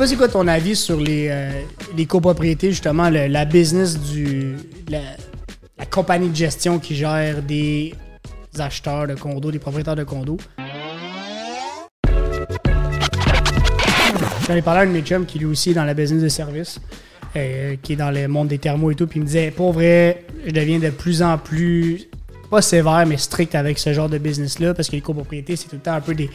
pas c'est quoi ton avis sur les, euh, copropriétés, justement, la business du. La, la compagnie de gestion qui gère des acheteurs de condos, des propriétaires de condos? J'en ai parlé à un de mes chums qui lui aussi est dans la business de service, euh, qui est dans le monde des thermos et tout, puis il me disait, pour vrai, je deviens de plus en plus, pas sévère, mais strict avec ce genre de business-là, parce que les copropriétés, c'est tout le temps un peu des,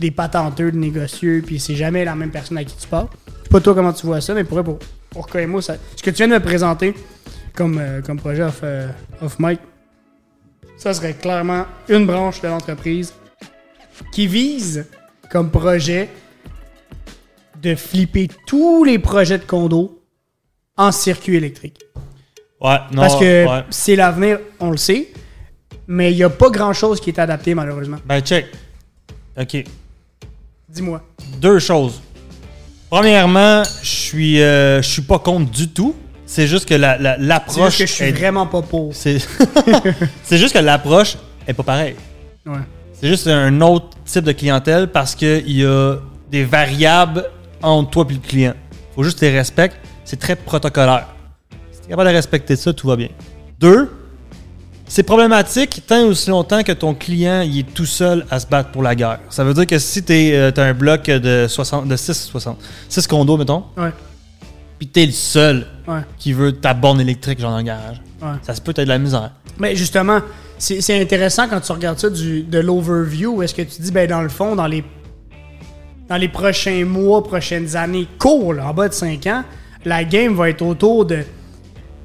des patenteux, de négocieux, puis c'est jamais la même personne à qui tu parles. Je sais pas toi comment tu vois ça, mais pour pour, pour ça, ce que tu viens de me présenter comme, euh, comme projet off, euh, off mic, ça serait clairement une branche de l'entreprise qui vise comme projet de flipper tous les projets de condo en circuit électrique. Ouais, non. Parce que ouais. c'est l'avenir, on le sait, mais il n'y a pas grand-chose qui est adapté malheureusement. Ben, check. OK. Dis-moi. Deux choses. Premièrement, je suis, euh, je suis pas contre du tout. C'est juste que la- la- C'est l'approche. juste que je suis est- vraiment pas pour. C'est c'est juste que l'approche est pas pareille. Ouais. C'est juste un autre type de clientèle parce qu'il y a des variables entre toi et le client. faut juste que tu les respectes. C'est très protocolaire. Si tu es capable de respecter ça, tout va bien. Deux, c'est problématique tant aussi longtemps que ton client il est tout seul à se battre pour la guerre. Ça veut dire que si tu as un bloc de, 60, de 6, 60, 6 condos, mettons, Ouais. puis tu es le seul Ouais. qui veut ta borne électrique genre dans le garage, Ouais. ça se peut être de la misère. Mais justement, c'est intéressant quand tu regardes ça du, de l'overview, est-ce que tu dis, ben dans le fond, dans les, dans les prochains mois, prochaines années là, en bas de 5 ans, la game va être autour de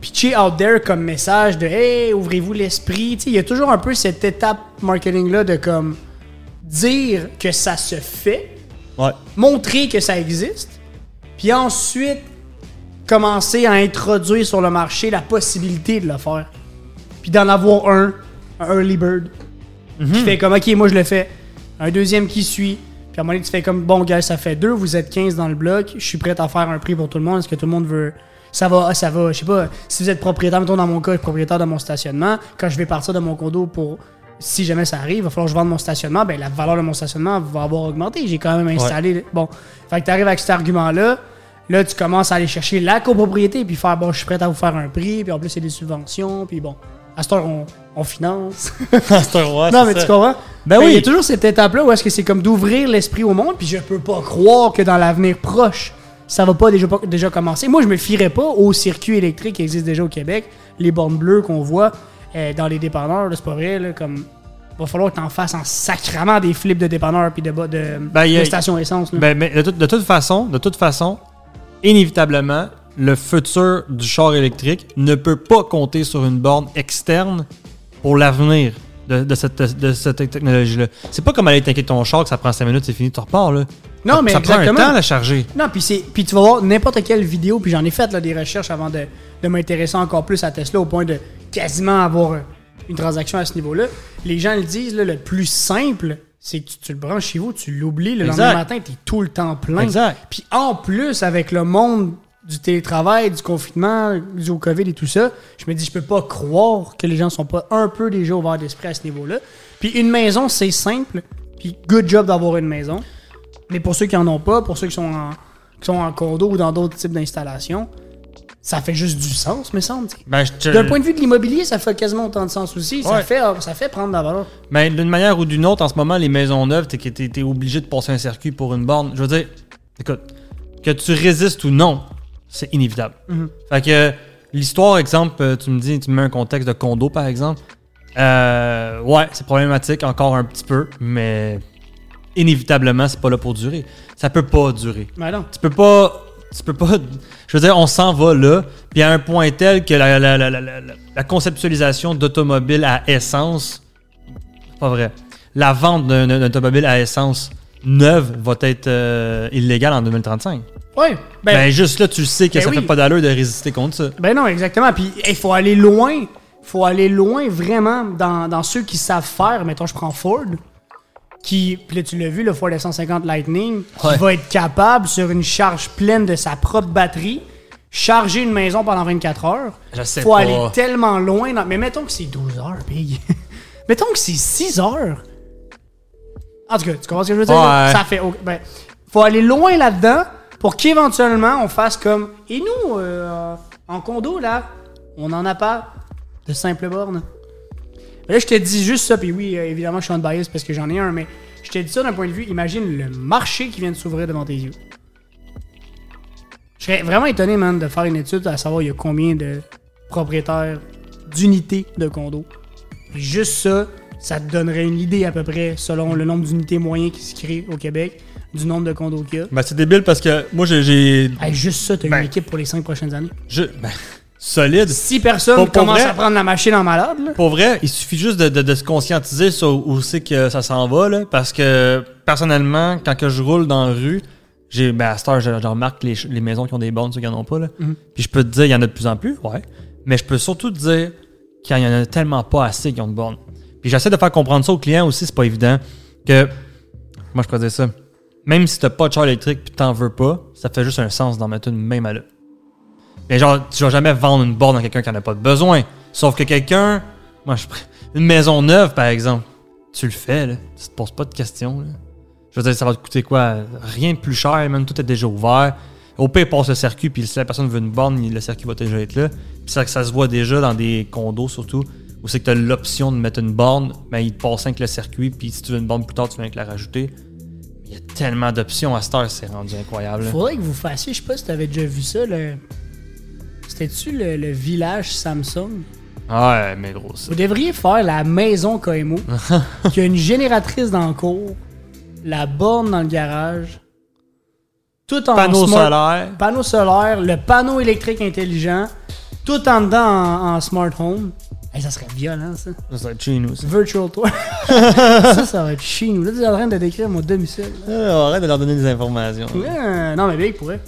pitcher out there comme message de Hey, ouvrez-vous l'esprit. Il y a toujours un peu cette étape marketing-là de comme dire que ça se fait, Ouais. montrer que ça existe, puis ensuite commencer à introduire sur le marché la possibilité de le faire. Puis d'en avoir un, un early bird, qui fait comme, ok, moi je le fais. Un deuxième qui suit. Puis à un moment donné, tu fais comme, bon, gars, ça fait deux, vous êtes 15 dans le bloc, je suis prêt à faire un prix pour tout le monde. Est-ce que tout le monde veut. Ça va, ça va, je sais pas, si vous êtes propriétaire, mettons dans mon cas, je suis propriétaire de mon stationnement, quand je vais partir de mon condo pour. Si jamais ça arrive, il va falloir que je vende mon stationnement, ben la valeur de mon stationnement va avoir augmenté. J'ai quand même installé. Bon. Fait que tu arrives avec cet argument-là. Là, tu commences à aller chercher la copropriété, puis faire, bon, je suis prêt à vous faire un prix, puis en plus, c'est des subventions, puis bon. À cette heure, on, on finance. C'est un roi, non, c'est mais ça. tu comprends? Ben oui. Il y a toujours cette étape-là où est-ce que c'est comme d'ouvrir l'esprit au monde, puis je peux pas croire que dans l'avenir proche, ça va pas déjà, pas déjà commencer. Moi, je me fierais pas au circuit électrique qui existe déjà au Québec, les bornes bleues qu'on voit euh, dans les dépanneurs, c'est pas vrai, là, comme. Va falloir que t'en fasses en sacrament des flips de dépanneurs puis de, de, Ben, de stations essence. Ben, mais de, toute- de toute façon, de toute façon, inévitablement, le futur du char électrique ne peut pas compter sur une borne externe pour l'avenir de, cette, de cette technologie-là. C'est pas comme aller t'inquiéter ton char que ça prend 5 minutes, c'est fini, tu repars là. Non, ça, mais ça prend un exactement. temps à la charger. Non, puis c'est puis tu vas voir n'importe quelle vidéo, puis j'en ai fait là, des recherches avant de, de m'intéresser encore plus à Tesla au point de quasiment avoir une transaction à ce niveau-là. Les gens le disent, là, le plus simple, c'est que tu, tu le branches chez vous, tu l'oublies, le Exact. lendemain matin, tu es tout le temps plein. Exact. Puis en plus, avec le monde du télétravail, du confinement, du COVID et tout ça, je me dis, je peux pas croire que les gens sont pas un peu déjà ouverts d'esprit à ce niveau-là. Puis une maison, c'est simple, puis good job d'avoir une maison. Mais pour ceux qui en ont pas, pour ceux qui sont en, qui sont en condo ou dans d'autres types d'installations, ça fait juste du sens, me semble. Ben, te- D'un point de vue de l'immobilier, ça fait quasiment autant de sens aussi. Ça, fait, ça fait prendre de la valeur. Mais d'une manière ou d'une autre, en ce moment, les maisons neuves, t'es, t'es, t'es obligé de passer un circuit pour une borne. Je veux dire, écoute, que tu résistes ou non, c'est inévitable. Fait que l'histoire, exemple, euh, tu me dis, tu me mets un contexte de condo, par exemple. Euh, ouais, c'est problématique encore un petit peu, mais inévitablement, c'est pas là pour durer. Ça peut pas durer. Mais non. Tu peux pas. Tu peux pas. Je veux dire, on s'en va là, puis à un point tel que la, la- conceptualisation d'automobiles à essence. Pas vrai. La vente d'un automobile à essence neuve va être euh, illégale en 2035. Ouais. Ben, Ben, juste là, tu sais que ben ça oui. fait pas d'allure de résister contre ça. ben non, exactement. Puis il faut aller loin. faut aller loin vraiment dans, dans ceux qui savent faire. Mettons, je prends Ford. Qui, là, tu l'as vu, le Ford F-150 Lightning, qui va être capable, sur une charge pleine de sa propre batterie, charger une maison pendant 24 heures. Je sais faut pas. aller tellement loin. dans- Mais mettons que c'est 12 heures, Big. mettons que c'est 6 heures. En tout cas, tu comprends ce que je veux dire? Ouais. Ça fait. ben, faut aller loin là-dedans pour qu'éventuellement on fasse comme. Et nous, euh, en condo, là, on n'en a pas de simple borne. Mais là, je te dis juste ça, puis oui, euh, évidemment, je suis en bias parce que j'en ai un, mais je te dis ça d'un point de vue, imagine le marché qui vient de s'ouvrir devant tes yeux. Je serais vraiment étonné, man, de faire une étude à savoir il y a combien de propriétaires d'unités de condos. Puis juste ça, ça te donnerait une idée à peu près, selon le nombre d'unités moyennes qui se créent au Québec, du nombre de condos qu'il y a. Ben, c'est débile parce que moi, j'ai-. Hey, juste ça, t'as Ben. une équipe pour les 5 prochaines années. je- ben, solide. Si personne Pour- pour commence vrai? à prendre la machine en malade, là, Pour vrai, il suffit juste de, de- de se conscientiser sur où c'est que ça s'en va, là, parce que personnellement, quand que je roule dans la rue, j'ai, ben, à cette heure, je, je remarque les, maisons qui ont des bornes, ceux qui n'en ont pas. Là. Mhm. Puis je peux te dire, il y en a de plus en plus, ouais. Mais je peux surtout te dire qu'il y en a tellement pas assez qui ont de bornes. Puis j'essaie de faire comprendre ça aux clients aussi, c'est pas évident. Que, moi je pourrais dire ça, même si t'as pas de char électrique puis t'en veux pas, ça fait juste un sens d'en mettre une même à là. Mais genre, tu vas jamais vendre une borne à quelqu'un qui en a pas besoin. Sauf que quelqu'un, moi, je, une maison neuve, par exemple, tu le fais, là. Tu te poses pas de questions, là. Je veux dire, ça va te coûter quoi? Rien de plus cher, même tout est déjà ouvert. Au pire, passe le circuit, puis si la personne veut une borne, le circuit va déjà être là. Puis ça, ça se voit déjà dans des condos, surtout, où c'est que tu as l'option de mettre une borne, ben, il te passe avec le circuit, puis si tu veux une borne plus tard, tu viens avec la rajouter. Il y a tellement d'options à cette heure, c'est rendu incroyable. là. faudrait que vous fassiez, je sais pas si t'avais déjà vu ça, le... C'était-tu le, le village Samsung? Ouais, mais gros, ça. Vous devriez faire la maison KMO, qui a une génératrice dans le cours, la borne dans le garage, tout en Panneau smart- solaire. panneau solaire, le panneau électrique intelligent, tout en dedans en, en smart home. Hey, ça serait violent, ça. Ça, être chez nous, ça. Virtual tour. ça, ça va être chez nous. Là, tu es en train de décrire mon domicile. Arrête de leur donner des informations. Ouais, non, mais bien, il pourrait.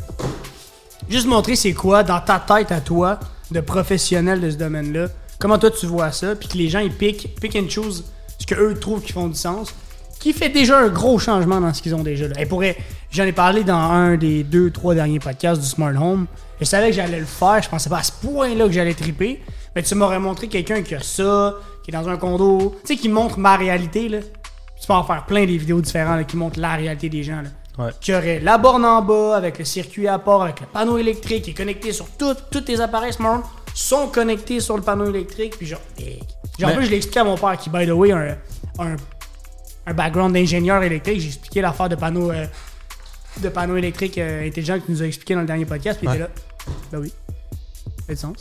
Juste montrer c'est quoi dans ta tête à toi, de professionnel de ce domaine-là. Comment toi tu vois ça, puis que les gens ils piquent, pick and choose ce que eux trouvent qui font du sens. Qui fait déjà un gros changement dans ce qu'ils ont déjà là. Et pourrait, j'en ai parlé dans un des deux, trois derniers podcasts du Smart Home. Je savais que j'allais le faire, je pensais pas à ce point-là que j'allais triper. Mais tu m'aurais montré quelqu'un qui a ça, qui est dans un condo, tu sais, qui montre ma réalité, là. Tu peux en faire plein des vidéos différentes là, qui montrent la réalité des gens, là Ouais. qui aurait la borne en bas avec le circuit à port, avec le panneau électrique qui est connecté sur tout, tous tes appareils smart sont connectés sur le panneau électrique. Puis genre, hic. genre en Mais- plus, je l'ai expliqué à mon père qui, by the way, a un, un, un background d'ingénieur électrique. J'ai expliqué l'affaire de panneaux euh, de panneaux électriques euh, intelligents que tu nous as expliqué dans le dernier podcast. Puis il était là. Ben oui. Ça fait du sens.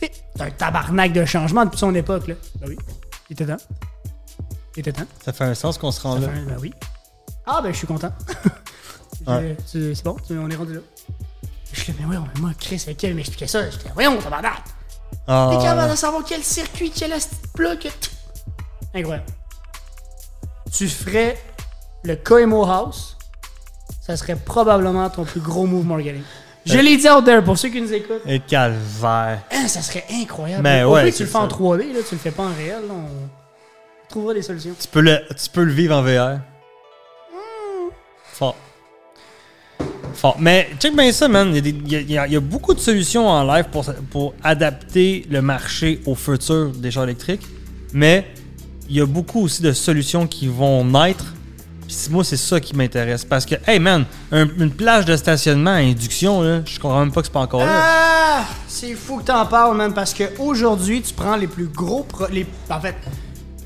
C'est un tabarnak de changement depuis son époque, là. Ben oui. Il était temps. Il était temps. Ça fait un sens qu'on se rend Ça là. fait un- ben oui. Ah, ben je suis content. Ouais. C'est bon, on est rendu là. Je suis là, mais voyons, mais moi, Chris, avec elle m'expliquait ça? J'étais voyons, tabarnak! Ah, T'es capable de savoir quel circuit, quel plat, que. Incroyable. Tu ferais le Koimo House, ça serait probablement ton plus gros move marketing. Je l'ai dit out there pour ceux qui nous écoutent. Et calvaire. Hein, ça serait incroyable. Mais Au ouais, tu le fais en ça. 3D, là, tu le fais pas en réel, là, on trouvera des solutions. Tu peux le, tu peux le vivre en VR. Mais check bien ça, man. Il y, a beaucoup de solutions en live pour, pour adapter le marché au futur des chars électriques. Mais il y a beaucoup aussi de solutions qui vont naître. Puis moi, c'est ça qui m'intéresse. Parce que, hey man, un- une plage de stationnement à induction, je comprends même pas que c'est pas encore là. Ah! C'est fou que t'en parles, man, parce que aujourd'hui, tu prends les plus gros pro- les En fait,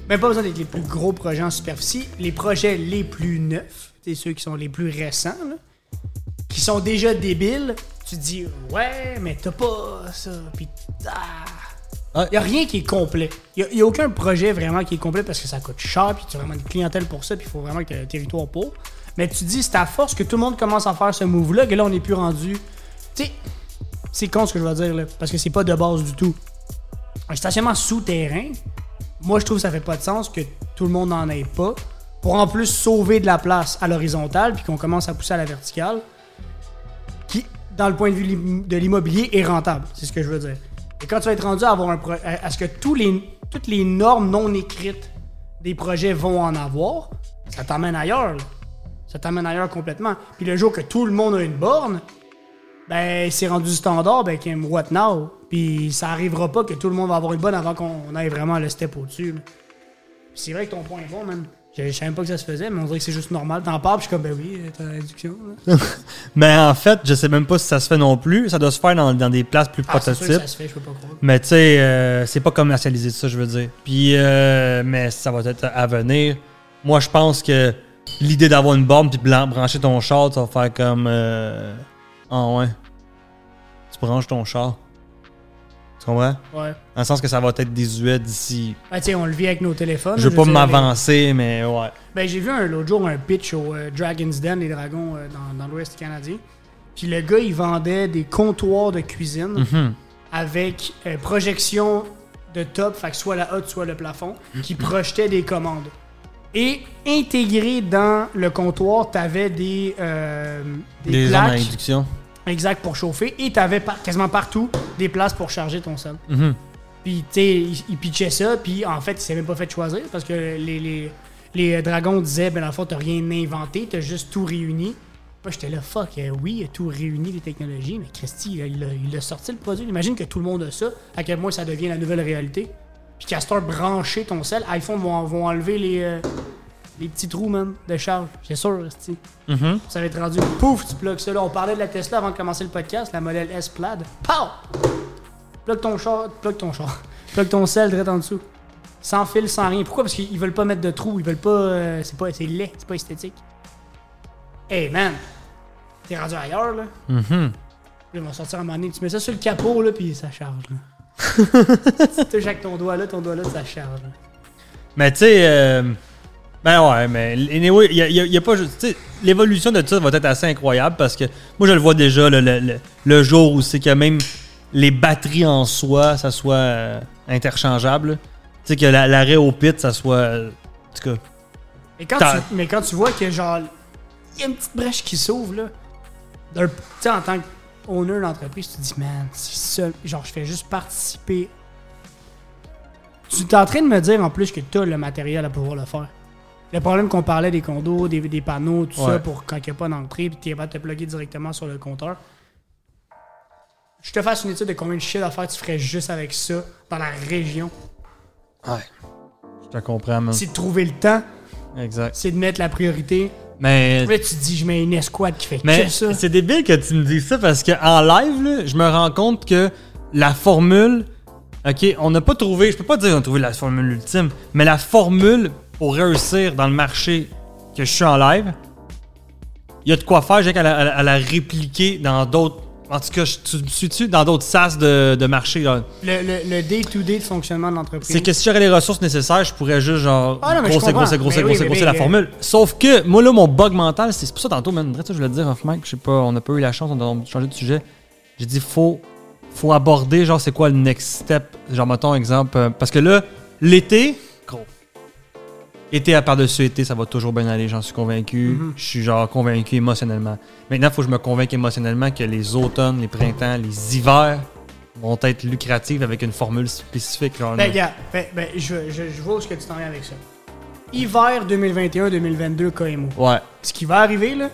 même pas besoin d'être les plus gros projets en superficie, les projets les plus neufs, c'est ceux qui sont les plus récents, là, qui sont déjà débiles, tu te dis, ouais, mais t'as pas ça, pis ah. Ouais. Y a rien qui est complet. Y a, y a aucun projet vraiment qui est complet parce que ça coûte cher, puis tu as vraiment une clientèle pour ça, puis il faut vraiment que tu aies territoire pour. Mais tu te dis, c'est à force que tout le monde commence à faire ce move-là que là, on n'est plus rendu. Tu sais, c'est con ce que je vais dire là, parce que c'est pas de base du tout. Un stationnement souterrain, moi je trouve que ça fait pas de sens que tout le monde n'en ait pas. Pour en plus sauver de la place à l'horizontale, puis qu'on commence à pousser à la verticale, dans le point de vue de l'immobilier, est rentable. C'est ce que je veux dire. Et quand tu vas être rendu à avoir un à ce que tous les, toutes les normes non écrites des projets vont en avoir, ça t'emmène ailleurs. là. Ça t'emmène ailleurs complètement. Puis le jour que tout le monde a une borne, ben c'est rendu standard, ben qu'un what now? Puis ça arrivera pas que tout le monde va avoir une bonne avant qu'on aille vraiment le step au-dessus. c'est vrai que ton point est bon, man. Je, savais même pas que ça se faisait, mais on dirait que c'est juste normal. T'en parles, puis je suis comme, ben oui, t'as l'induction. Mais en fait, je sais même pas si ça se fait non plus. Ça doit se faire dans, dans des places plus Ah, c'est sûr que prototypes. ça se fait, je peux pas croire. Mais tu sais, euh, c'est pas commercialisé, ça, je veux dire. Puis, euh, mais ça va être à venir. Moi, je pense que l'idée d'avoir une borne puis brancher ton char, ça va faire comme. Euh... Ah ouais. Tu branches ton char. Comprends? Ouais. Dans le sens que ça va être désuet d'ici. Tu sais, on le vit avec nos téléphones. Je veux pas m'avancer, mais ouais. Ben, j'ai vu un, l'autre jour un pitch au euh, Dragon's Den, les dragons euh, dans, dans l'Ouest canadien. Puis le gars, il vendait des comptoirs de cuisine Mhm. avec euh, projection de top, fait que soit la hotte, soit le plafond, qui projetait des commandes. Et intégré dans le comptoir, t'avais des, des Des zones à plaques induction. Exact pour chauffer et t'avais par- quasiment partout des places pour charger ton sel. Mhm. Puis, tu sais, il, il pitchait ça, puis en fait, il s'est même pas fait choisir parce que les, les, les euh, dragons disaient, ben, dans le fond, t'as rien inventé, t'as juste tout réuni. Moi, j'étais là, fuck, euh, oui, il a tout réuni, les technologies, mais Christy, il a, il a- il a sorti le produit. Imagine que tout le monde a ça, à quel point ça devient la nouvelle réalité. Puis heure, brancher ton sel, iPhone vont, vont enlever les, euh, les petits trous, man, de charge. C'est sûr, Christy. Mhm. Ça va être rendu, pouf, tu plugues ça là. On parlait de la Tesla avant de commencer le podcast, la modèle S Plaid. Pow! Plug ton char, plug ton char. Plug ton sel direct en dessous. Sans fil, sans rien. Pourquoi? Parce qu'ils veulent pas mettre de trous, ils veulent pas. euh, c'est pas. C'est laid, c'est pas esthétique. Hey man! T'es rendu ailleurs là. Mhm. Ils vont sortir à un moment donné, tu mets ça sur le capot là, puis ça charge là. tu touches avec ton doigt là, ton doigt là, ça charge là. Mais tu sais, euh, ben ouais, mais anyway, il y a, y a- y a pas juste. tu sais, L'évolution de tout ça va être assez incroyable parce que moi je le vois déjà le, le- le- le jour où c'est que même les batteries en soi, ça soit euh, interchangeable. Tu sais, que la- l'arrêt au pit, ça soit. euh, en tout cas. Mais quand, tu, mais quand tu vois que genre il y a une petite brèche qui s'ouvre là, tu sais en tant qu'owner d'entreprise, tu te dis man, c'est ça, genre je fais juste participer. Tu es en train de me dire en plus que tu as le matériel à pouvoir le faire. Le problème qu'on parlait des condos, des, des panneaux, tout ça pour quand il n'y a pas d'entrée, puis tu es capable de te plugger directement sur le compteur. Je te fasse une étude de combien de shit à faire tu ferais juste avec ça dans la région. Ouais. Je te comprends, man. C'est de trouver le temps, Exact. c'est de mettre la priorité. Mais. Là, tu te dis, je mets une escouade qui fait Mais que ça. c'est débile que tu me dises ça parce que en live, là, je me rends compte que la formule. Ok, on n'a pas trouvé. Je peux pas dire qu'on a trouvé la formule ultime, mais la formule pour réussir dans le marché que je suis en live, il y a de quoi faire. J'ai qu'à la, répliquer dans d'autres. En tout cas, je- tu me suis-tu dans d'autres sas de, de marché? là? Le, le, le day-to-day de fonctionnement de l'entreprise. C'est que si j'aurais les ressources nécessaires, je pourrais juste genre Ah non, mais je grosser, grosser, grosser, grosser, grosser la formule. Sauf que moi là, mon bug mental, c'est pour ça tantôt, man, ça, je voulais te dire off mic, je sais pas, on n'a pas eu la chance, on a changé de sujet. J'ai dit faut faut aborder genre c'est quoi le next step, genre mettons exemple euh, parce que là l'été. Été à par-dessus été, ça va toujours bien aller, j'en suis convaincu. Mhm. Je suis genre convaincu émotionnellement. Maintenant, il faut que je me convainque émotionnellement que les automnes, les printemps, les hivers vont être lucratifs avec une formule spécifique. Genre, Ben, gars, ben, ben, je, je, je vois où est-ce que tu t'en viens avec ça. Hiver 2021-2022 KMO. Ouais. Ce qui va arriver, là,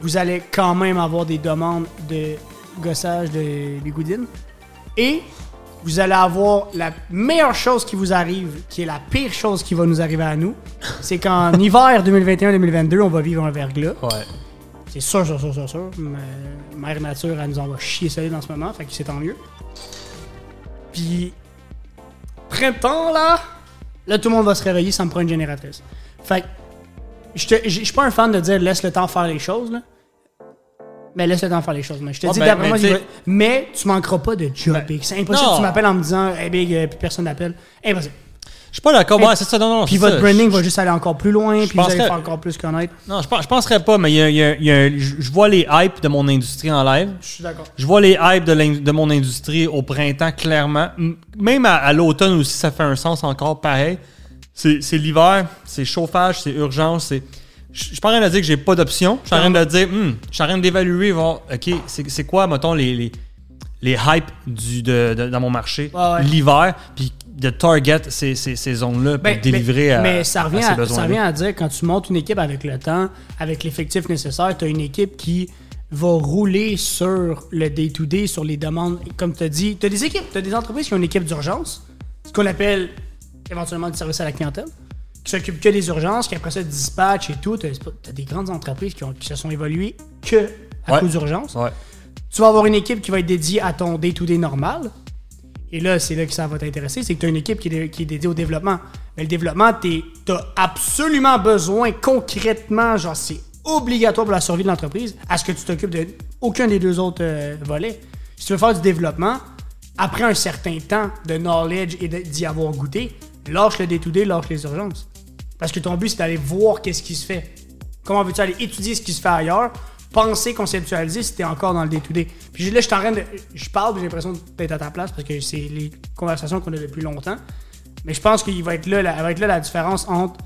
vous allez quand même avoir des demandes de gossage de bigoudine. Et vous allez avoir la meilleure chose qui vous arrive, qui est la pire chose qui va nous arriver à nous. C'est qu'en hiver 2021-2022, on va vivre un verglas. Ouais. C'est sûr, sûr, sûr, sûr, sûr. Mais Mère Nature, elle nous en va chier solide en ce moment, fait que c'est tant mieux. Puis, printemps, là, là, tout le monde va se réveiller, ça me prend une génératrice. Fait que, je suis pas un fan de dire laisse le temps faire les choses, là. Mais laisse le temps faire les choses. Mais je te dis, ben, d'après moi, t'sais- mais tu manqueras pas de job, Ben, Big. C'est impossible non. que tu m'appelles en me disant, hey, Big, euh, puis personne n'appelle. Impossible. Je suis pas d'accord. Ouais, c'est ça. Non, non. Puis votre ça. branding Je- va juste aller encore plus loin, puis vous allez faire encore plus connaître. Non, je, je penserais pas, mais il y a, il y a- il y a un- je vois les hypes de mon industrie en live. Je suis d'accord. Je vois les hypes de, de mon industrie au printemps, clairement. Même à, à l'automne aussi, ça fait un sens encore pareil. C'est c'est l'hiver, c'est chauffage, c'est urgence, c'est. Je suis pas en train de dire que j'ai pas d'option. Je suis en train de dire, hmm, je suis en train d'évaluer, voir, OK, c'est quoi, mettons, les, les, les hypes du, de, de- dans mon marché, ouais. l'hiver, puis de target ces, ces, ces zones-là pour Ben, délivrer mais, à, mais ça revient à ça revient à dire quand tu montes une équipe avec le temps, avec l'effectif nécessaire, tu as une équipe qui va rouler sur le day-to-day, sur les demandes. Comme tu as dit, tu as des équipes, tu as des entreprises qui ont une équipe d'urgence, ce qu'on appelle éventuellement du service à la clientèle. Qui s'occupent que des urgences, qui après ça dispatch et tout. T'as as des grandes entreprises qui, ont- qui se sont évoluées que à Ouais. cause d'urgence. Ouais. Tu vas avoir une équipe qui va être dédiée à ton day-to-day normal. Et là, c'est là que ça va t'intéresser, c'est que tu as une équipe qui est, dé- qui est dédiée au développement. Mais le développement, tu as absolument besoin concrètement, genre c'est obligatoire pour la survie de l'entreprise, à ce que tu t'occupes de aucun des deux autres euh, volets. Si tu veux faire du développement, après un certain temps de knowledge et de- d'y avoir goûté, lâche le day-to-day, lâche les urgences. Parce que ton but, c'est d'aller voir qu'est-ce qui se fait. Comment veux-tu aller étudier ce qui se fait ailleurs, penser, conceptualiser si t'es encore dans le day-to-day? Puis là, je suis en train de. Je parle, j'ai l'impression d'être à ta place parce que c'est les conversations qu'on a depuis longtemps. Mais je pense qu'il va être là, la, va être là la différence entre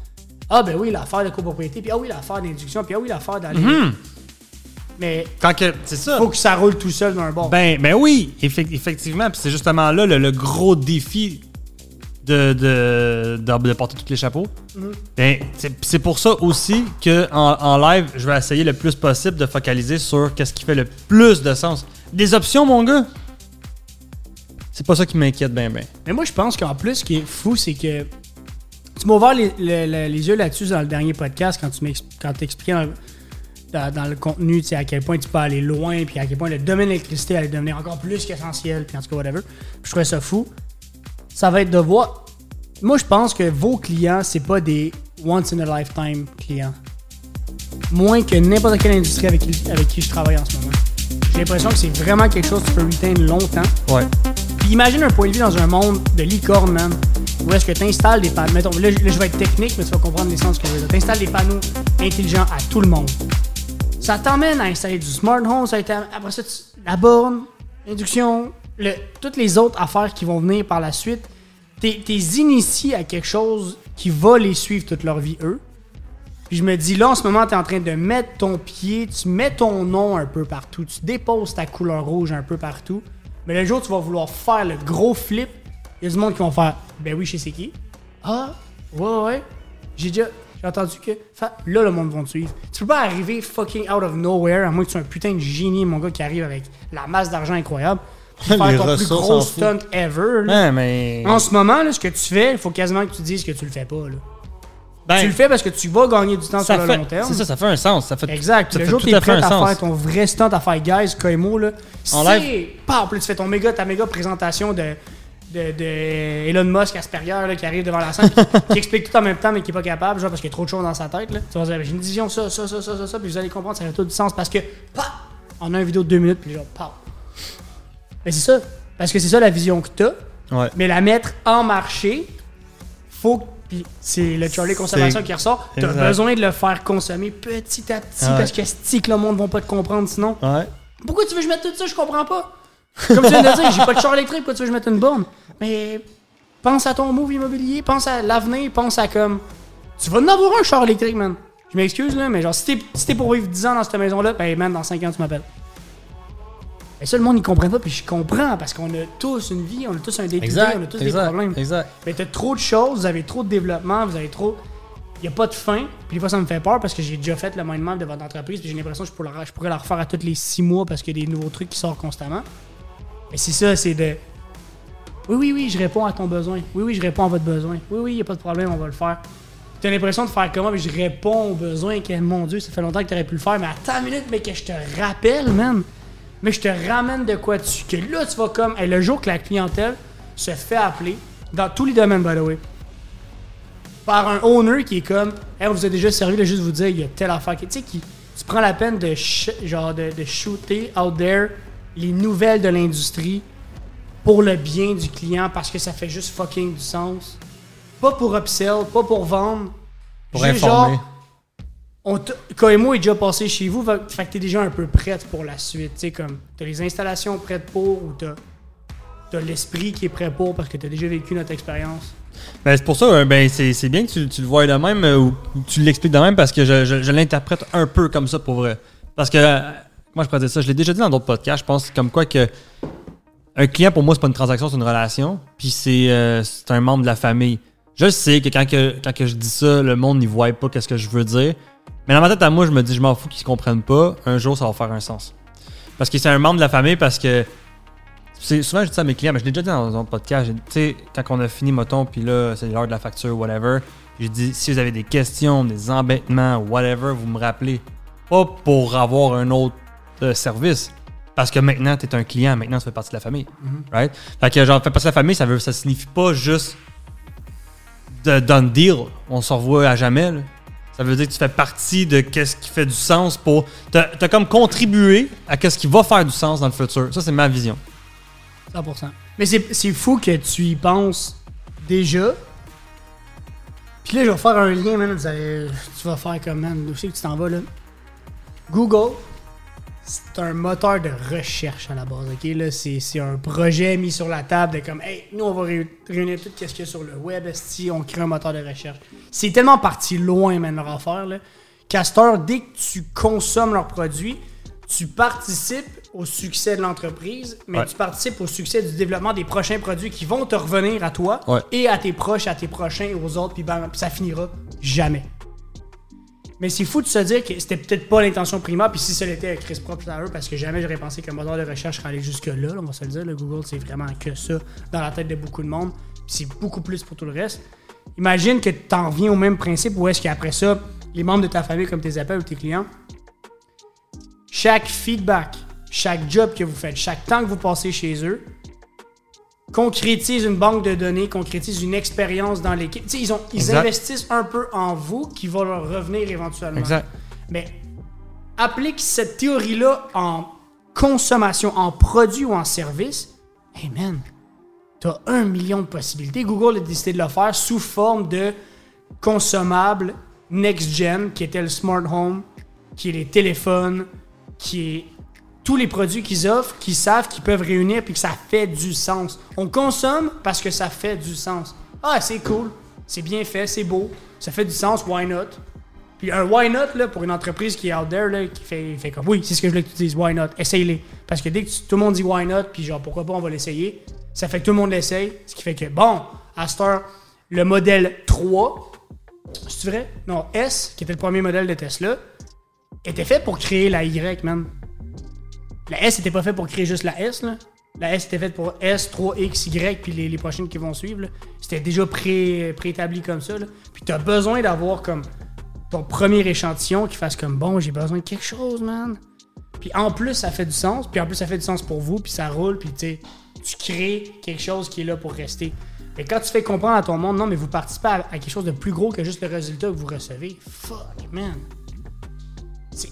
Ah, ben oui, l'affaire de copropriété, puis ah oui, l'affaire d'induction, puis ah oui, l'affaire d'aller. Mais Quand que. C'est ça. faut que ça roule tout seul d'un bord. Ben, ben oui, effe- effectivement. Puis c'est justement là le, le gros défi de, de, de, de porter tous les chapeaux. Ben, c'est pour ça aussi que en, en live, je vais essayer le plus possible de focaliser sur qu'est-ce qui fait le plus de sens. Des options, mon gars? C'est pas ça qui m'inquiète ben ben. Mais moi, je pense qu'en plus, ce qui est fou, c'est que tu m'as ouvert les, le- le- les yeux là-dessus dans le dernier podcast quand tu t'expliquais dans, dans- dans le contenu, tu sais, à quel point tu peux aller loin, puis à quel point le domaine de l'électricité allait devenir encore plus qu'essentiel, puis en tout cas, whatever. Puis je trouvais ça fou. Ça va être de voir. Moi, je pense que vos clients, c'est pas des once in a lifetime clients. Moins que n'importe quelle industrie avec qui, avec qui je travaille en ce moment. J'ai l'impression que c'est vraiment quelque chose que tu peux retain longtemps. Ouais. Puis imagine un point de vue dans un monde de licorne, man. Où est-ce que tu installes des panneaux. Mettons, là, je- là, je vais être technique, mais tu vas comprendre l'essence que je veux dire. Tu installes des panneaux intelligents à tout le monde. Ça t'emmène à installer du smart home, ça t'am- après ça, tu- la borne, l'induction, le- toutes les autres affaires qui vont venir par la suite. T'es initié à quelque chose qui va les suivre toute leur vie, eux. Puis je me dis, là, en ce moment, tu es en train de mettre ton pied, tu mets ton nom un peu partout, tu déposes ta couleur rouge un peu partout. Mais le jour où tu vas vouloir faire le gros flip, il y a du monde qui vont faire, ben oui, je sais qui. Ah, ouais, ouais. J'ai déjà, j'ai entendu que. Là, le monde va te suivre. Tu peux pas arriver fucking out of nowhere, à moins que tu sois un putain de génie, mon gars, qui arrive avec la masse d'argent incroyable. Faire ton plus gros stunt ever. là. Ouais, mais. En ce moment, là, ce que tu fais, il faut quasiment que tu dises que tu le fais pas. Là. Ben, tu le fais parce que tu vas gagner du temps sur le fait- long terme. C'est ça, ça fait un sens. Ça fait, Exact. Ça le fait jour où tu es prêt un à faire ton vrai stunt, à faire guys, Koimo, là, c'est... Paf, tu fais ton méga, ta méga présentation de, de, de Elon Musk Asperger là, qui arrive devant la scène, qui, qui explique tout en même temps, mais qui est pas capable, genre parce qu'il y a trop de choses dans sa tête. Là. Tu vas dire, j'ai une vision, ça, ça, ça, ça, ça, ça, puis vous allez comprendre, ça fait tout du sens parce que, paf, on a une vidéo de deux minutes, puis genre, paf. Mais c'est ça. Parce que c'est ça la vision que tu as. Ouais. Mais la mettre en marché, faut que- c'est le Charlie Consommation qui ressort. T'as besoin de le faire consommer petit à petit Ouais. parce que si que le monde va pas te comprendre sinon. Ouais. Pourquoi tu veux que je mette tout ça, je comprends pas. Comme tu viens de dire, j'ai pas de char électrique, pourquoi tu veux que je mette une borne? Mais pense à ton move immobilier, pense à l'avenir, pense à comme. Tu vas en avoir un char électrique, man. Je m'excuse là, mais genre si t'es si t'es pour vivre 10 ans dans cette maison-là, ben man, dans 5 ans tu m'appelles. Et ça, le monde, il comprend pas, puis je comprends, parce qu'on a tous une vie, on a tous un day on a tous des problèmes. Exact. Mais t'as trop de choses, vous avez trop de développement, vous avez trop. Il n'y a pas de fin. Puis des fois, ça me fait peur parce que j'ai déjà fait le mind map de votre entreprise. Puis j'ai l'impression que je pourrais, la- je pourrais la refaire à tous les six mois parce qu'il y a des nouveaux trucs qui sortent constamment. Mais c'est ça, c'est de. Oui, oui, oui, je réponds à ton besoin. Oui, oui, je réponds à votre besoin. Oui, oui, il n'y a pas de problème, on va le faire. T'as l'impression de faire comment, mais je réponds aux besoins. Que, mon Dieu, ça fait longtemps que t'aurais pu le faire. Mais attends une minute, mais que je te rappelle, man. Mais je te ramène de quoi tu. Que là, tu vas comme. Hey, le jour que la clientèle se fait appeler, dans tous les domaines, by the way, par un owner qui est comme. Hey, on vous a déjà servi de juste vous dire, il y a telle affaire. qui- Tu sais, qui. Tu prends la peine de, genre de, de shooter out there les nouvelles de l'industrie pour le bien du client parce que ça fait juste fucking du sens. Pas pour upsell, pas pour vendre. Pour informer. genre, on Koemo est déjà passé chez vous, fait que t'es déjà un peu prête pour la suite. Tu sais, comme, t'as les installations prêtes pour ou t'as, t'as l'esprit qui est prêt pour parce que t'as déjà vécu notre expérience? Ben, c'est pour ça, euh, ben, c'est bien que tu, tu le vois de même euh, ou tu l'expliques de même parce que je, je- l'interprète un peu comme ça pour vrai. Parce que, euh, moi je pourrais ça, je l'ai déjà dit dans d'autres podcasts, je pense comme quoi que un client pour moi c'est pas une transaction, c'est une relation, puis c'est c'est un membre de la famille. Je sais que quand, que quand que je dis ça, le monde n'y voit pas qu'est-ce que je veux dire. Mais dans ma tête à moi, je me dis je m'en fous qu'ils se comprennent pas, un jour ça va faire un sens. Parce que c'est un membre de la famille parce que souvent je dis ça à mes clients, mais je l'ai déjà dit dans un podcast. Tu sais, quand on a fini, mettons, puis là, c'est l'heure de la facture, whatever. J'ai dit, si vous avez des questions, des embêtements, whatever, vous me rappelez. Pas pour avoir un autre euh, service. Parce que maintenant, tu es un client, maintenant, tu fais partie de la famille. Right? Fait que, genre, faire partie de la famille, ça, veut, ça signifie pas juste de done deal. On se revoit à jamais. là. Ça veut dire que tu fais partie de qu'est-ce qui fait du sens pour. T'as as comme contribué à qu'est-ce qui va faire du sens dans le futur. Ça, c'est ma vision. 100%. Mais c'est fou que tu y penses déjà. Puis là, je vais faire un lien, man. Tu vas faire comme, man, où c'est que tu t'en vas, là? Google, c'est un moteur de recherche à la base, ok? Là, c'est c'est un projet mis sur la table de comme, hey, nous, on va ré- réunir tout ce qu'il y a sur le web, esti, on crée un moteur de recherche. C'est tellement parti loin, man, leur affaire, là. Castor, dès que tu consommes leurs produits, tu participes au succès de l'entreprise, mais Ouais. tu participes au succès du développement des prochains produits qui vont te revenir à toi Ouais. et à tes proches, à tes prochains et aux autres, puis bam, puis ça finira jamais. Mais c'est fou de se dire que c'était peut-être pas l'intention primaire, puis si ça l'était, Chris propre à eux, parce que jamais j'aurais pensé qu'un moteur de recherche serait allé jusque-là, là, on va se le dire. Le Google, c'est vraiment que ça dans la tête de beaucoup de monde, puis c'est beaucoup plus pour tout le reste. Imagine que tu en reviens au même principe, où est-ce qu'après ça, les membres de ta famille, comme tes appels ou tes clients, chaque feedback, chaque job que vous faites, chaque temps que vous passez chez eux, concrétise une banque de données, concrétise une expérience dans l'équipe. Ils, ont, ils Exact. investissent un peu en vous qui va leur revenir éventuellement. Exact. Mais applique cette théorie-là en consommation, en produit ou en service. Hey man, t'as un million de possibilités. Google a décidé de le faire sous forme de consommables next-gen, qui était le smart home, qui est les téléphones, qui est tous les produits qu'ils offrent, qu'ils savent qu'ils peuvent réunir puis que ça fait du sens. On consomme parce que ça fait du sens. Ah, c'est cool, c'est bien fait, c'est beau, ça fait du sens, why not? Puis un why not, là, pour une entreprise qui est out there, là, qui fait, fait comme oui, c'est ce que je voulais que tu dises, why not? Essaye-les. Parce que dès que tout le monde dit why not, puis genre pourquoi pas on va l'essayer, ça fait que tout le monde l'essaye, ce qui fait que bon, à le modèle 3, c'est vrai? Non, S, qui était le premier modèle de Tesla, était fait pour créer la Y, man. La S n'était pas fait pour créer juste la S, là. La S était faite pour S, 3, X, Y, puis les, prochaines qui vont suivre. C'était déjà pré, préétabli comme ça. Là. Puis tu as besoin d'avoir comme ton premier échantillon qui fasse comme bon, j'ai besoin de quelque chose, man. Puis en plus, ça fait du sens. Puis en plus, ça fait du sens pour vous. Puis ça roule. Puis tu tu crées quelque chose qui est là pour rester. Mais quand tu fais comprendre à ton monde, non, mais vous participez à, quelque chose de plus gros que juste le résultat que vous recevez. Fuck, man. C'est.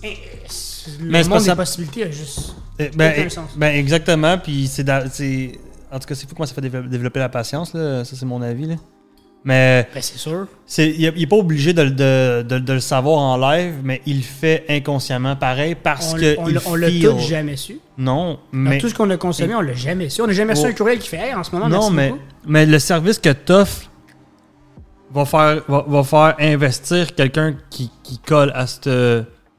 Le Mais c'est monde des possibilités a juste. Eh, Ben, eh, sens. ben, exactement. Puis c'est. En tout cas, c'est fou comment ça fait dévelop- développer la patience. Là. Ça, c'est mon avis. Là. Mais Ben, c'est sûr. il n'est pas obligé de, le- de- de- de le savoir en live, mais il le fait inconsciemment pareil parce On, que on, l'a- tous jamais su. Non, Dans mais tout ce qu'on a consommé, on l'a jamais su. On n'a jamais reçu Oh. un courriel qui fait Hey, en ce moment, non, merci mais, beaucoup. mais le service que t'offres va faire, va, va faire investir quelqu'un qui, qui colle à cette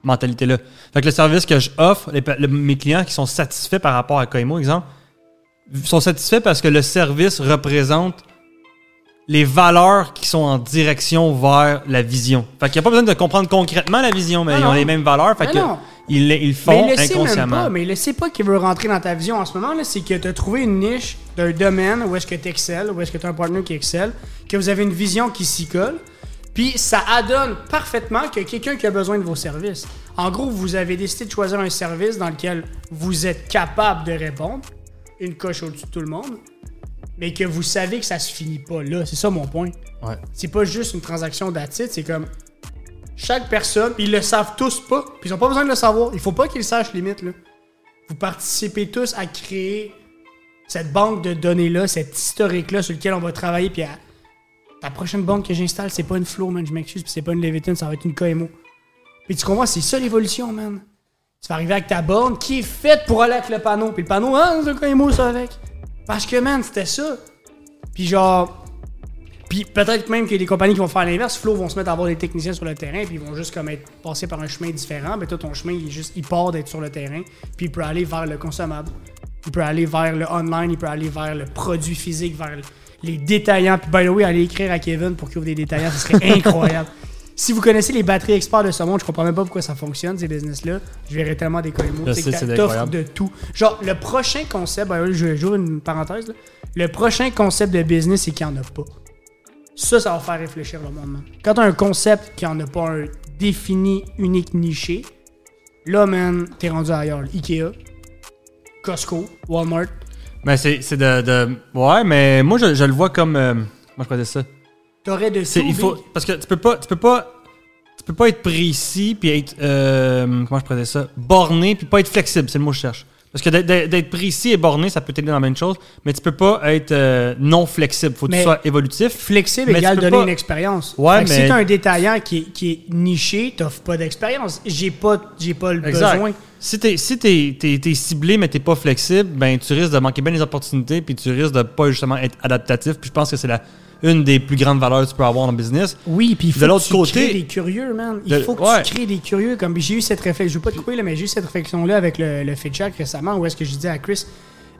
mentalité-là. Fait que le service que je offre, les le- mes clients qui sont satisfaits par rapport à Coimo, exemple, sont satisfaits parce que le service représente les valeurs qui sont en direction vers la vision. Fait qu'il n'y a pas besoin de comprendre concrètement la vision, mais ils ont les mêmes valeurs. Fait Mais que non. ils, le- ils le Mais font il le sait même inconsciemment. pas, mais il ne sait pas qu'il veut rentrer dans ta vision en ce moment. là, C'est que tu as trouvé une niche d'un domaine où est-ce que tu excelles, où est-ce que tu as un partenaire qui excelle, que vous avez une vision qui s'y colle. Puis ça adonne parfaitement que quelqu'un qui a besoin de vos services. En gros, vous avez décidé de choisir un service dans lequel vous êtes capable de répondre, une coche au-dessus de tout le monde, mais que vous savez que ça se finit pas là. C'est ça mon point. Ouais. C'est pas juste une transaction d'attitude, c'est comme chaque personne, puis ils le savent tous pas, puis ils ont pas besoin de le savoir. Il faut pas qu'ils le sachent limite là. Vous participez tous à créer cette banque de données là, cet historique là sur lequel on va travailler puis à la prochaine banque que j'installe, c'est pas une Flow man, je m'excuse, puis c'est pas une Leviton, ça va être une KMO. Puis tu comprends, c'est ça l'évolution man. Tu vas arriver avec ta borne qui est faite pour aller avec le panneau, puis le panneau, ah, c'est un KMO ça avec. Parce que man, c'était ça. Puis genre puis peut-être même a des compagnies qui vont faire l'inverse. Flow vont se mettre à avoir des techniciens sur le terrain, puis ils vont juste comme être par un chemin différent. Mais toi, ton chemin, il juste, il part d'être sur le terrain, puis il peut aller vers le consommable. Il peut aller vers le online, il peut aller vers le produit physique, vers les détaillants. Puis by the way, aller écrire à Kevin pour qu'il ouvre des détaillants, ce serait incroyable. Si vous connaissez les batteries experts de ce monde, je comprends même pas pourquoi ça fonctionne, ces business-là. Je verrais tellement des que c'est t'offres incroyable. de tout. Genre, le prochain concept, je j'ouvre une parenthèse, là. le prochain concept de business, c'est qu'il n'y en a pas. Ça, ça va faire réfléchir le monde. man. Quand t'as un concept qui en a pas un défini, unique, niché, là, man, t'es rendu ailleurs. Ikea, Costco, Walmart. Mais c'est c'est de, de- Ouais, mais moi, je, je le vois comme. euh, Moi, je connais ça? T'aurais de il faut, parce que tu peux pas, tu peux pas, tu peux pas être précis puis être, euh, comment je dire ça, borné puis pas être flexible, c'est le mot que je cherche. Parce que d'être- précis et borné, ça peut t'aider dans la même chose, mais tu peux pas être euh, non flexible. Faut que Mais- tu sois évolutif. Flexible Mais égale donner pas- une expérience. Ouais, mais- Si t'as un détaillant qui est, qui est niché, t'offres pas d'expérience. J'ai pas, j'ai pas le Exact. besoin. Si t'es si t'es, t'es- t'es ciblé mais t'es pas flexible, ben tu risques de manquer bien les opportunités puis tu risques de pas justement être adaptatif. Puis je pense que c'est la une des plus grandes valeurs que tu peux avoir en business. Oui, puis il De faut l'autre que tu côté- crées des curieux, man. Il De- faut que ouais. tu crées des curieux. Comme j'ai eu cette réflexion, je veux pas te couper, là, mais j'ai eu cette réflexion-là avec le, le récemment, où est-ce que je disais à Chris,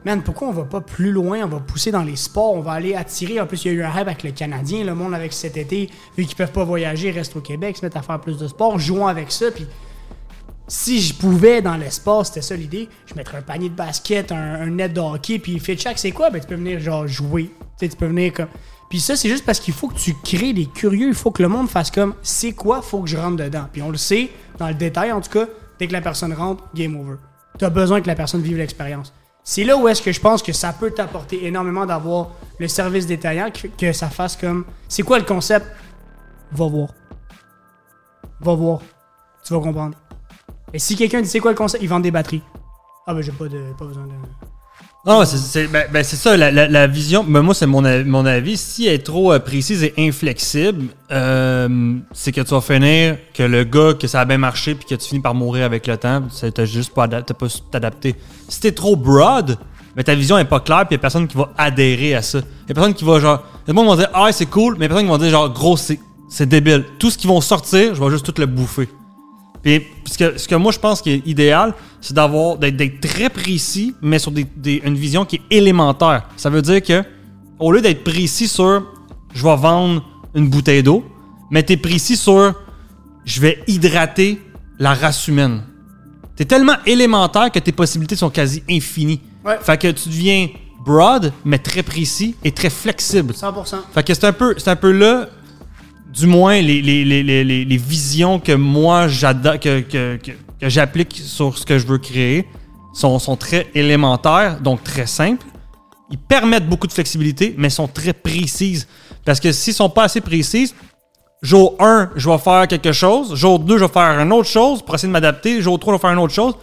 man, pourquoi on va pas plus loin, on va pousser dans les sports, on va aller attirer. En plus, il y a eu un hype avec le Canadien, le monde avec cet été, vu qu'ils peuvent pas voyager, restent au Québec, se mettent à faire plus de sport, jouons avec ça, puis si je pouvais dans l'espace, c'était ça l'idée, je mettrais un panier de basket, un, net de hockey, puis Fit Shack, c'est quoi? Ben, tu peux venir genre jouer. Tu peux venir comme. Puis ça, c'est juste parce qu'il faut que tu crées des curieux, il faut que le monde fasse comme c'est quoi, faut que je rentre dedans. Puis on le sait, dans le détail en tout cas, dès que la personne rentre, game over. Tu as besoin que la personne vive l'expérience. C'est là où est-ce que je pense que ça peut t'apporter énormément d'avoir le service détaillant, que ça fasse comme c'est quoi le concept? Va voir. Va voir. Tu vas comprendre. Et si quelqu'un dit c'est quoi le concept, ils vendent des batteries. Ah ben j'ai pas pas besoin de. Non, c'est, c'est, ben, ben, c'est ça, la, vision. Ben, moi, c'est mon, avis. Si elle est trop euh, précise et inflexible, euh, c'est que tu vas finir que le gars, que ça a bien marché, puis que tu finis par mourir avec le temps, t'as juste pas, pas su t'adapter. Si t'es trop broad, ben, ta vision est pas claire, puis y a personne qui va adhérer à ça. Y a personne qui va genre. Le monde va dire, ah, c'est cool, mais y a personne qui va dire, genre, gros, c'est, c'est débile. Tout ce qu'ils vont sortir, je vais juste tout le bouffer. Puis ce que, ce que moi je pense qui est idéal, c'est d'avoir d'être, très précis, mais sur des, des- une vision qui est élémentaire. Ça veut dire que au lieu d'être précis sur je vais vendre une bouteille d'eau, mais t'es précis sur je vais hydrater la race humaine. T'es tellement élémentaire que tes possibilités sont quasi infinies. Ouais. Fait que tu deviens broad, mais très précis et très flexible. 100%. Fait que c'est un peu, c'est un peu là, du moins, les, les, les, les, visions que moi j'adore, que, que, que, que j'applique sur ce que je veux créer sont, sont très élémentaires, donc très simples. Ils permettent beaucoup de flexibilité, mais sont très précises. Parce que s'ils sont pas assez précises, jour 1, je vais faire quelque chose. Jour 2, je vais faire une autre chose pour essayer de m'adapter. Jour 3, je vais faire une autre chose.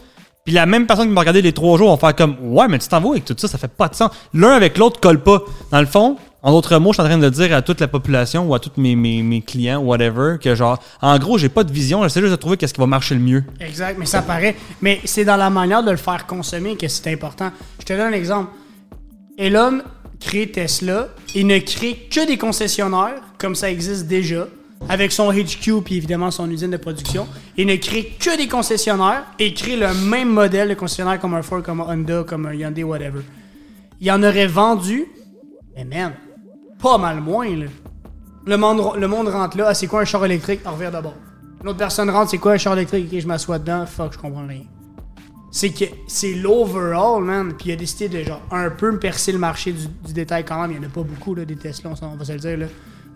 Puis la même personne qui m'a regardé les trois jours va faire comme Ouais, mais tu t'en vas avec tout ça, ça fait pas de sens. L'un avec l'autre colle pas. Dans le fond, en d'autres mots, je suis en train de dire à toute la population ou à tous mes, mes, clients, whatever, que genre, en gros, j'ai pas de vision, j'essaie juste de trouver qu'est-ce qui va marcher le mieux. Exact, mais ça paraît. Mais c'est dans la manière de le faire consommer que c'est important. Je te donne un exemple. Elon crée Tesla et ne crée que des concessionnaires, comme ça existe déjà, avec son HQ puis évidemment son usine de production, et ne crée que des concessionnaires et crée le même modèle de concessionnaire comme un Ford, comme un Honda, comme un Hyundai, whatever. Il en aurait vendu, mais man, pas mal moins, là. Le monde, le monde rentre là, ah, c'est quoi un char électrique? On revient d'abord. Une autre personne rentre, c'est quoi un char électrique? Ok, je m'assois dedans, fuck, je comprends rien. C'est que c'est l'overall, man. Puis il a décidé de genre un peu me percer le marché du, du détail quand même. Il n'y en a pas beaucoup là, des Tesla, on, va se le dire. Là.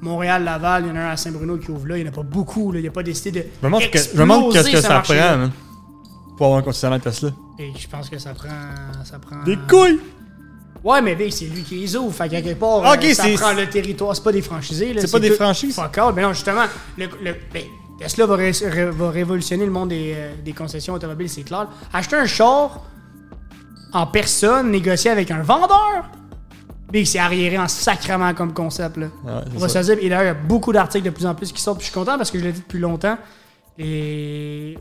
Montréal, Laval, il y en a un à Saint-Bruno qui ouvre là. Il n'y en a pas beaucoup. Là. Il n'a pas décidé de. Je me demande qu'est-ce que ça prend, man, pour avoir un concessionnaire Tesla. Et je pense que ça prend. Ça prend Des couilles! Ouais, mais Big, c'est lui qui les ouvre. Fait qu'à quelque part, euh, ça prend le territoire. C'est pas des franchisés. C'est pas des tout- franchises? Fuck all. Mais non, justement, le, le- ben, Tesla va, ré- ré- va révolutionner le monde des, euh, des concessions automobiles, c'est clair. Acheter un char en personne, négocier avec un vendeur, Big, c'est arriéré en sacrement comme concept. Là. Ouais, On va ça. se dire. Et d'ailleurs, il y a beaucoup d'articles de plus en plus qui sortent. Puis je suis content parce que je l'ai dit depuis longtemps. Les.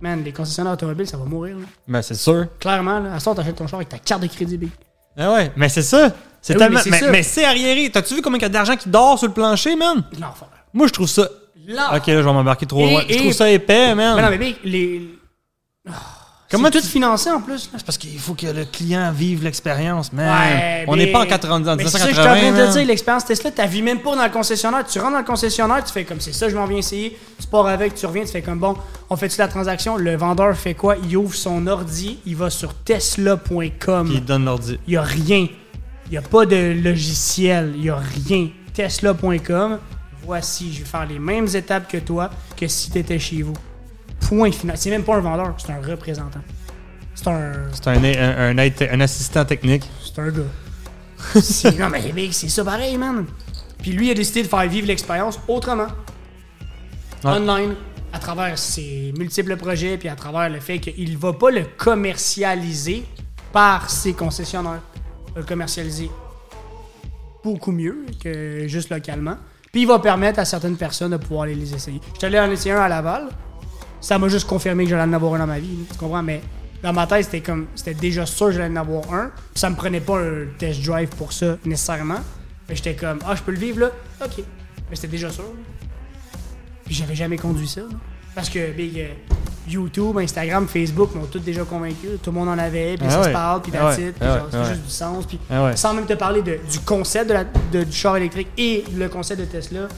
Man, les concessionnaires automobiles, ça va mourir. là. Ben, c'est sûr. Clairement, là. À ça, t'achètes ton char avec ta carte de crédit, Big. Ah ouais, mais c'est ça. C'est oui, tellement. mais c'est mais mais arriéré. T'as-tu vu combien il y a d'argent qui dort sur le plancher, man? L'enfer. Moi, je trouve ça. L'enfer. Ok, là, je vais m'embarquer trop Et- loin. Je trouve ça épais, man. Mais non, mais Big, les. Comment tu- tout financé en plus? C'est parce qu'il faut que le client vive l'expérience, man. Ouais, On mais- n'est pas en 90, en Mais c'est ça que je 1980. suis en train de te dire, l'expérience Tesla, tu vis même pas dans le concessionnaire. Tu rentres dans le concessionnaire, tu fais comme c'est ça, je m'en viens essayer. Tu pars avec, tu reviens, tu fais comme bon, on fait-tu la transaction? Le vendeur fait quoi? Il ouvre son ordi, il va sur tesla.com. Il donne l'ordi. Il y a rien. Il y a pas de logiciel, il y a rien. tesla.com. Voici, je vais faire les mêmes étapes que toi que si tu étais chez vous. Point final. C'est même pas un vendeur, c'est un représentant. C'est un. C'est un, un, un, aide- un assistant technique. C'est un gars. Non, mais mec, c'est ça pareil, man. Puis lui, il a décidé de faire vivre l'expérience autrement. Ouais. Online, à travers ses multiples projets, puis à travers le fait qu'il va pas le commercialiser par ses concessionnaires. Il va le commercialiser beaucoup mieux que juste localement. Puis il va permettre à certaines personnes de pouvoir aller les essayer. Je suis allé en essayer un à Laval. Ça m'a juste confirmé que j'allais en avoir un dans ma vie. Tu comprends? Mais dans ma tête, c'était comme. C'était déjà sûr que j'allais en avoir un. Ça me prenait pas un test drive pour ça, nécessairement. Mais j'étais comme, ah, je peux le vivre là? Ok. Mais c'était déjà sûr. Puis j'avais jamais conduit ça. là. Parce que big, euh, YouTube, Instagram, Facebook m'ont tous déjà convaincu. Tout le monde en avait, puis Ah ça se parle, puis Ah that's it, puis Ah c'est juste du sens. Puis Ah sans même te parler de- du concept de la- de- du char électrique et le concept de Tesla,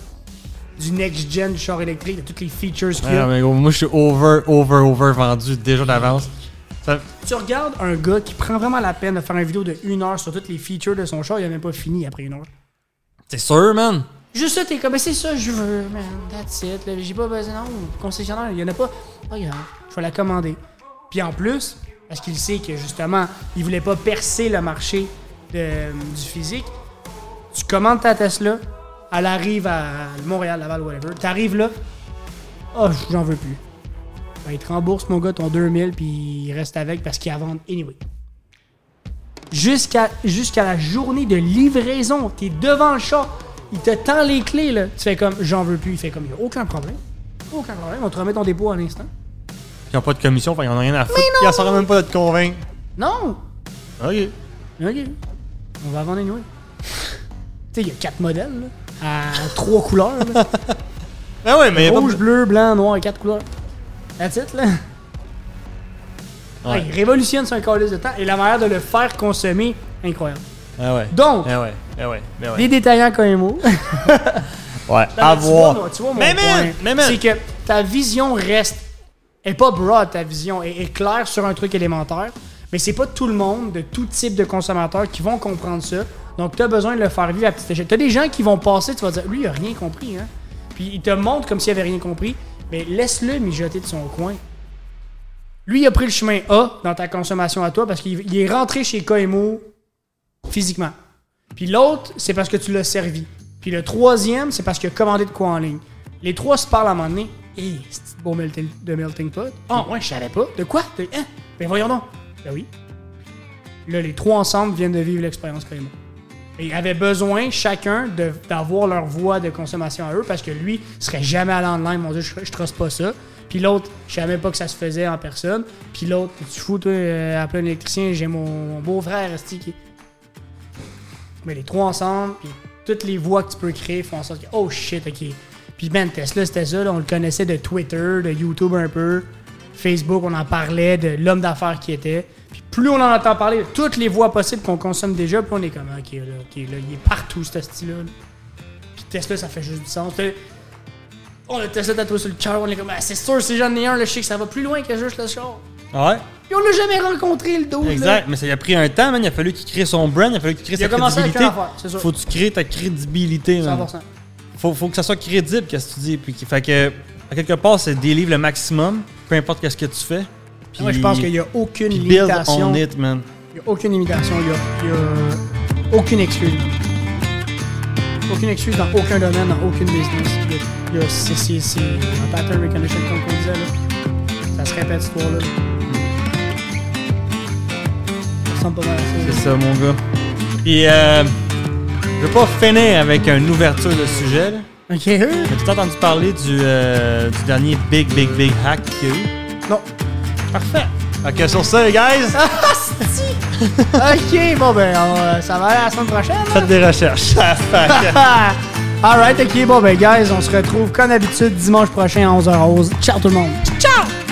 du next-gen du char électrique, de toutes les features qu'il y a. Ah, mais moi, je suis over, over, over vendu déjà d'avance. Ça- Tu regardes un gars qui prend vraiment la peine de faire une vidéo de une heure sur toutes les features de son char, il a même pas fini après une heure. C'est sûr, man. Juste ça, t'es comme, Mais c'est ça, je veux, man, that's it. J'ai pas besoin, non, concessionnaire, il y en a pas. Grave, je vais la commander. Puis en plus, parce qu'il sait que justement, il voulait pas percer le marché de- du physique, tu commandes ta Tesla, elle arrive à Montréal, Laval, whatever. T'arrives là, oh, j'en veux plus. Ben, il te rembourse, mon gars, ton 2000, puis il reste avec parce qu'il a vendre anyway. Jusqu'à jusqu'à la journée de livraison, t'es devant le chat, il te tend les clés, là. Tu fais comme, j'en veux plus. Il fait comme, il a aucun problème. Aucun problème, on te remet ton dépôt à l'instant. Ils ont pas de commission, fait qu'ils en ont rien à foutre. Ils en sauraient même pas de te convaincre. Non! Ok. Ok. On va vendre anyway. tu sais, il y a quatre modèles, là, à trois couleurs, là. Ouais, mais y a pas Rouge, bleu, blanc, noir quatre couleurs. That's it, là. Ouais. Révolutionne son calice de temps et la manière de le faire consommer, incroyable. Ah ouais. Donc, Ah ouais. Ah ouais. Ah ouais. les détaillants KMO. Ouais. Non, À voir. tu vois mon Mais point, c'est que ta vision reste est pas broad ta vision est, est claire sur un truc élémentaire, mais c'est pas tout le monde de tout type de consommateurs qui vont comprendre ça. Donc tu as besoin de le faire vivre à petite échelle. Tu as des gens qui vont passer, tu vas dire lui il a rien compris hein. Puis il te montre comme s'il avait rien compris, mais laisse-le mijoter de son coin. Lui il a pris le chemin A dans ta consommation à toi parce qu'il il est rentré chez KMO physiquement. Puis l'autre, c'est parce que tu l'as servi. Puis le troisième, c'est parce qu'il a commandé de quoi en ligne. Les trois se parlent à un moment donné. Hé, c'est beau melting, de melting pot. Ah, ouais, je savais pas. De quoi? Hein? Ben voyons donc. Ben oui. Là, les trois ensemble viennent de vivre l'expérience carrément. Et avaient besoin, chacun, d'avoir leur voie de consommation à eux parce que lui serait jamais allé en ligne. Mon Dieu, je, je trosse pas ça. Puis l'autre, je savais pas que ça se faisait en personne. Puis l'autre, tu fous, toi, euh, un électricien, j'ai mon, beau-frère, qui mais les trois ensemble, puis toutes les voix que tu peux créer font en sorte que, oh shit, ok. Puis Ben Tesla, c'était ça, on le connaissait de Twitter, de YouTube un peu, Facebook, on en parlait, de l'homme d'affaires qui était. Puis plus on en entend parler toutes les voix possibles qu'on consomme déjà, puis on est comme, ok, là, il est partout, ce style-là. là. Puis Tesla, ça fait juste du sens. On a Tesla tatoué sur le cœur, on est comme, ah, c'est sûr, si j'en ai un, sais que ça va plus loin que juste le char. Ouais? Puis on l'a jamais rencontré, le dos. Exact. Mais ça a pris un temps, man. Il a fallu qu'il crée son brand. Il a fallu qu'il crée Il a sa crédibilité. affaire, c'est sûr. Faut que tu crées ta crédibilité, man. 100%. Faut, faut que ça soit crédible, qu'est-ce que tu dis. Puis, fait que, à quelque part, c'est délivre le maximum, peu importe qu'est-ce que tu fais. Puis, Moi, je pense qu'il n'y a aucune build limitation. on it, man. Il n'y a aucune limitation. Il n'y a, aucune excuse. Aucune excuse dans aucun domaine, dans aucune business. Il y a- c'est, un pattern recognition comme on disait. Là. Ça se répète cette histoire-là. Ça ressemble pas mal à ça. C'est ça, mon gars. Puis, euh, je vais pas finir avec une ouverture de sujet, là. Ok, Mais tu t'as entendu parler du, euh, du dernier big, big, big hack qu'il y a eu? Non. Parfait. Ok, sur ça, les guys, ok, bon ben, on, euh, ça va aller la semaine prochaine. faites des recherches. Alright, ok, bon ben, guys, on se retrouve comme d'habitude dimanche prochain à 11h11. Ciao tout le monde. Ciao!